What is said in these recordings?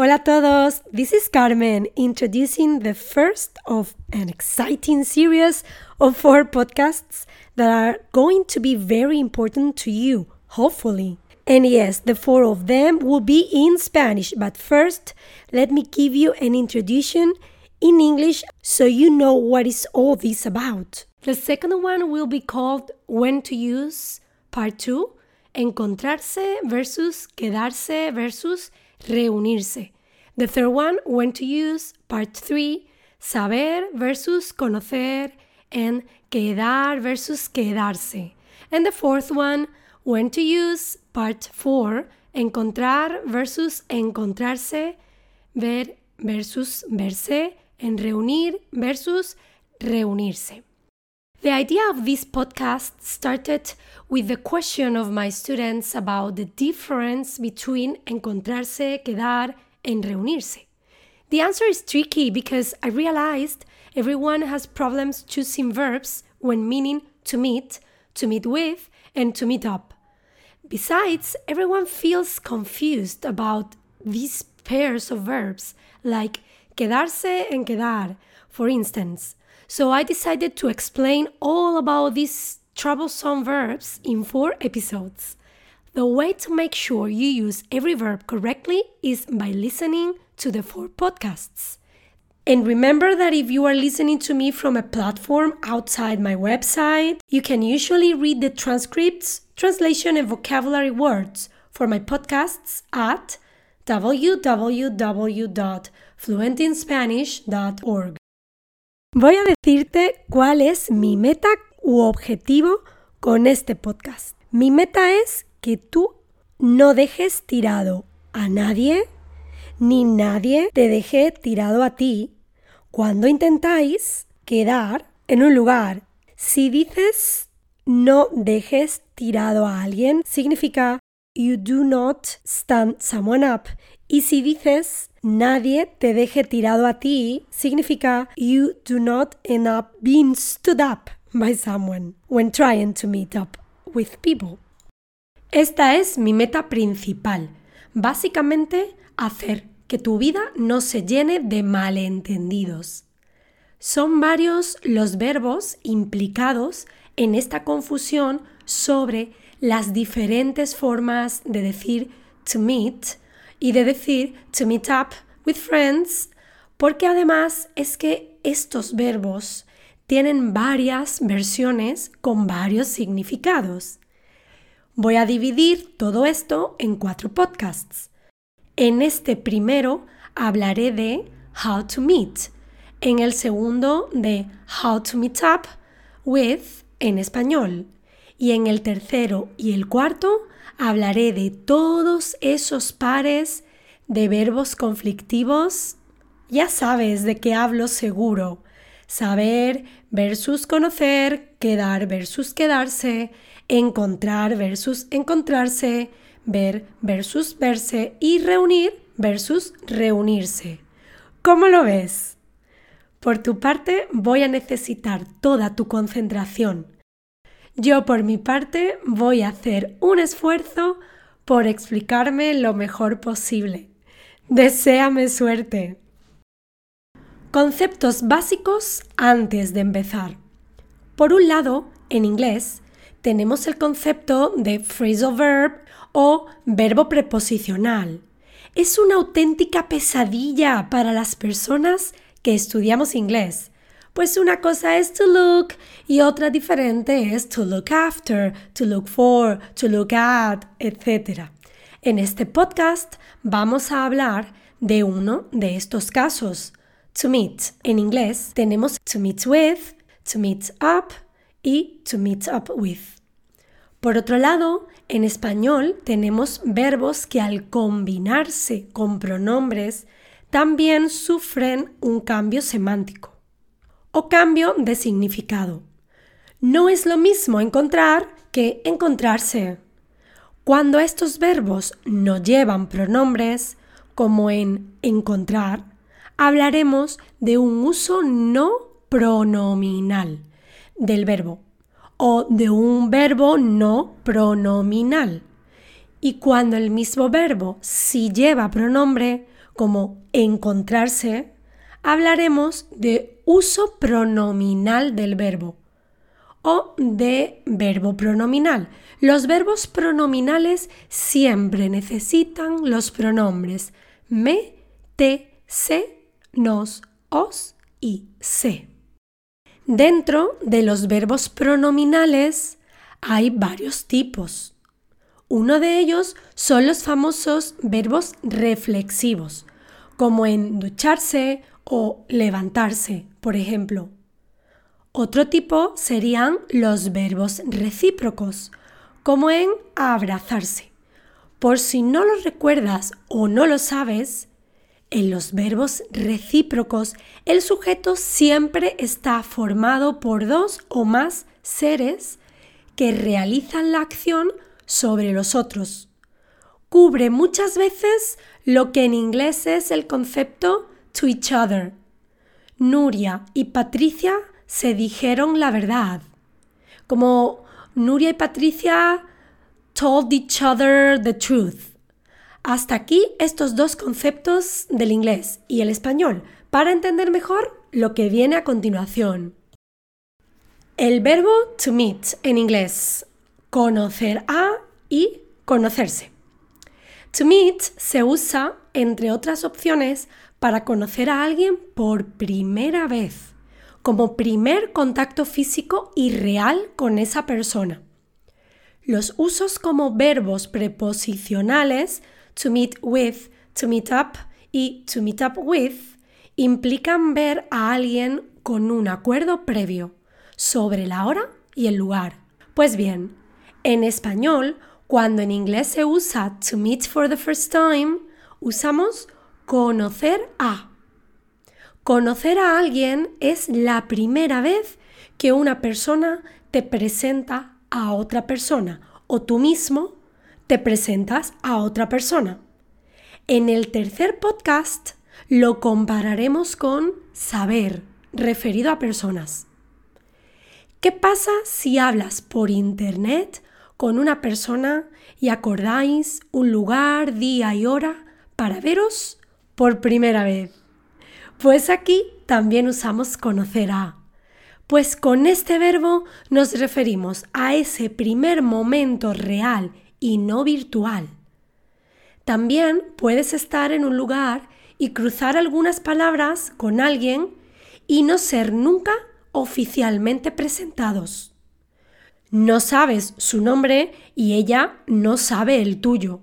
Hola a todos, this is Carmen introducing the first of an exciting series of four podcasts that are going to be very important to you, hopefully. And yes, the four of them will be in Spanish, but first, let me give you an introduction in English so you know what is all this about. The second one will be called When to Use, Part 2, Encontrarse versus Quedarse versus reunirse. The third one, when to use, part 3, saber versus conocer, and quedar versus quedarse. And the fourth one, when to use, part 4, encontrar versus encontrarse, ver versus verse, and reunir versus reunirse. The idea of this podcast started with the question of my students about the difference between encontrarse, quedar, and reunirse. The answer is tricky because I realized everyone has problems choosing verbs when meaning to meet, to meet with, and to meet up. Besides, everyone feels confused about these pairs of verbs, like quedarse and quedar, for instance. So I decided to explain all about these troublesome verbs in four episodes. The way to make sure you use every verb correctly is by listening to the four podcasts. And remember that if you are listening to me from a platform outside my website, you can usually read the transcripts, translation, and vocabulary words for my podcasts at www.fluentinspanish.org. Voy a decirte cuál es mi meta u objetivo con este podcast. Mi meta es que tú no dejes tirado a nadie, ni nadie te deje tirado a ti cuando intentáis quedar en un lugar. Si dices no dejes tirado a alguien, significa you do not stand someone up. Y si dices nadie te deje tirado a ti significa you do not end up being stood up by someone when trying to meet up with people. Esta es mi meta principal. Básicamente, hacer que tu vida no se llene de malentendidos. Son varios los verbos implicados en esta confusión sobre las diferentes formas de decir to meet y de decir to meet up with friends, porque además es que estos verbos tienen varias versiones con varios significados. Voy a dividir todo esto en cuatro podcasts. En este primero hablaré de how to meet, en el segundo de how to meet up with en español y en el tercero y el cuarto hablaré de todos esos pares de verbos conflictivos. Ya sabes de qué hablo seguro. Saber versus conocer, quedar versus quedarse, encontrar versus encontrarse, ver versus verse y reunir versus reunirse. ¿Cómo lo ves? Por tu parte voy a necesitar toda tu concentración yo por mi parte voy a hacer un esfuerzo por explicarme lo mejor posible. Deseame suerte. Conceptos básicos antes de empezar. Por un lado, en inglés, tenemos el concepto de phrasal verb o verbo preposicional. Es una auténtica pesadilla para las personas que estudiamos inglés pues una cosa es to look y otra diferente es to look after, to look for, to look at, etc. En este podcast vamos a hablar de uno de estos casos. To meet. En inglés tenemos to meet with, to meet up y to meet up with. Por otro lado, en español tenemos verbos que al combinarse con pronombres también sufren un cambio semántico o cambio de significado. No es lo mismo encontrar que encontrarse. Cuando estos verbos no llevan pronombres, como en encontrar, hablaremos de un uso no pronominal del verbo o de un verbo no pronominal. Y cuando el mismo verbo si lleva pronombre, como encontrarse, hablaremos de uso pronominal del verbo o de verbo pronominal. Los verbos pronominales siempre necesitan los pronombres me, te, se, nos, os y se. Dentro de los verbos pronominales hay varios tipos. Uno de ellos son los famosos verbos reflexivos, como en ducharse o levantarse, por ejemplo. Otro tipo serían los verbos recíprocos, como en abrazarse. Por si no lo recuerdas o no lo sabes, en los verbos recíprocos el sujeto siempre está formado por dos o más seres que realizan la acción sobre los otros. Cubre muchas veces lo que en inglés es el concepto to each other. Nuria y Patricia se dijeron la verdad. Como Nuria y Patricia told each other the truth. Hasta aquí estos dos conceptos del inglés y el español para entender mejor lo que viene a continuación. El verbo to meet en inglés, conocer a y conocerse. To meet se usa, entre otras opciones, para conocer a alguien por primera vez como primer contacto físico y real con esa persona. Los usos como verbos preposicionales to meet with, to meet up y to meet up with implican ver a alguien con un acuerdo previo sobre la hora y el lugar. Pues bien, en español, cuando en inglés se usa to meet for the first time, usamos conocer a Conocer a alguien es la primera vez que una persona te presenta a otra persona o tú mismo te presentas a otra persona. En el tercer podcast lo compararemos con saber referido a personas. ¿Qué pasa si hablas por internet con una persona y acordáis un lugar, día y hora para veros por primera vez? Pues aquí también usamos conocer a. Pues con este verbo nos referimos a ese primer momento real y no virtual. También puedes estar en un lugar y cruzar algunas palabras con alguien y no ser nunca oficialmente presentados. No sabes su nombre y ella no sabe el tuyo.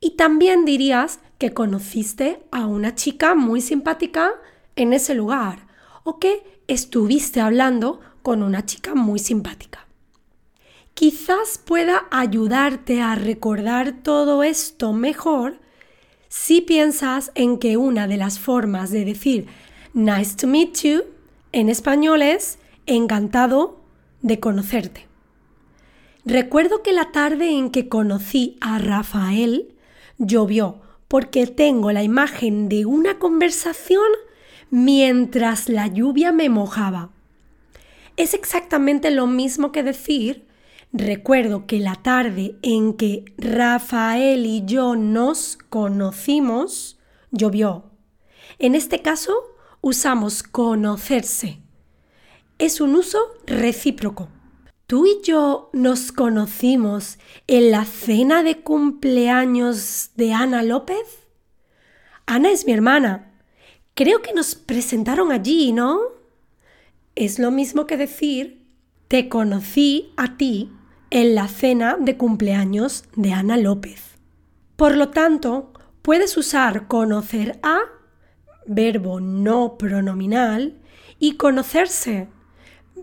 Y también dirías que conociste a una chica muy simpática en ese lugar o que estuviste hablando con una chica muy simpática. Quizás pueda ayudarte a recordar todo esto mejor si piensas en que una de las formas de decir nice to meet you en español es encantado de conocerte. Recuerdo que la tarde en que conocí a Rafael llovió porque tengo la imagen de una conversación mientras la lluvia me mojaba. Es exactamente lo mismo que decir, recuerdo que la tarde en que Rafael y yo nos conocimos, llovió. En este caso, usamos conocerse. Es un uso recíproco. ¿Tú y yo nos conocimos en la cena de cumpleaños de Ana López? Ana es mi hermana Creo que nos presentaron allí, ¿no? Es lo mismo que decir, te conocí a ti en la cena de cumpleaños de Ana López. Por lo tanto, puedes usar conocer a, verbo no pronominal, y conocerse,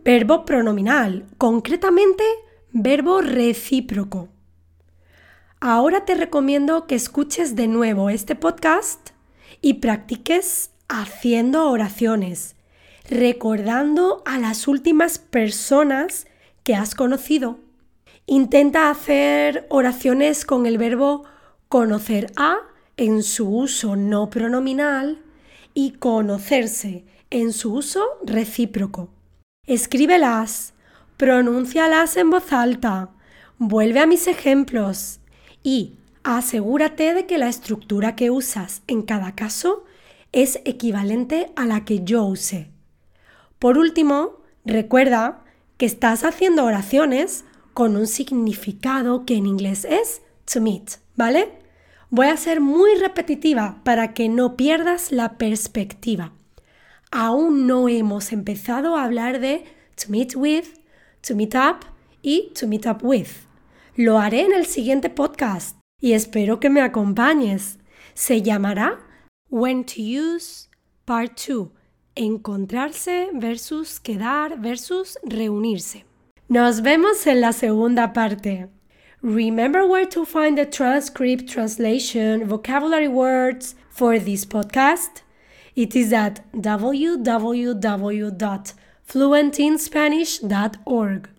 verbo pronominal, concretamente verbo recíproco. Ahora te recomiendo que escuches de nuevo este podcast y practiques haciendo oraciones, recordando a las últimas personas que has conocido. Intenta hacer oraciones con el verbo conocer a en su uso no pronominal y conocerse en su uso recíproco. Escríbelas, pronúncialas en voz alta, vuelve a mis ejemplos y asegúrate de que la estructura que usas en cada caso es equivalente a la que yo usé. Por último, recuerda que estás haciendo oraciones con un significado que en inglés es to meet, ¿vale? Voy a ser muy repetitiva para que no pierdas la perspectiva. Aún no hemos empezado a hablar de to meet with, to meet up y to meet up with. Lo haré en el siguiente podcast y espero que me acompañes. Se llamará When to Use Part 2. Encontrarse versus quedar versus reunirse. Nos vemos en la segunda parte. Remember where to find the transcript, translation, vocabulary words for this podcast? It is at www.fluentinspanish.org.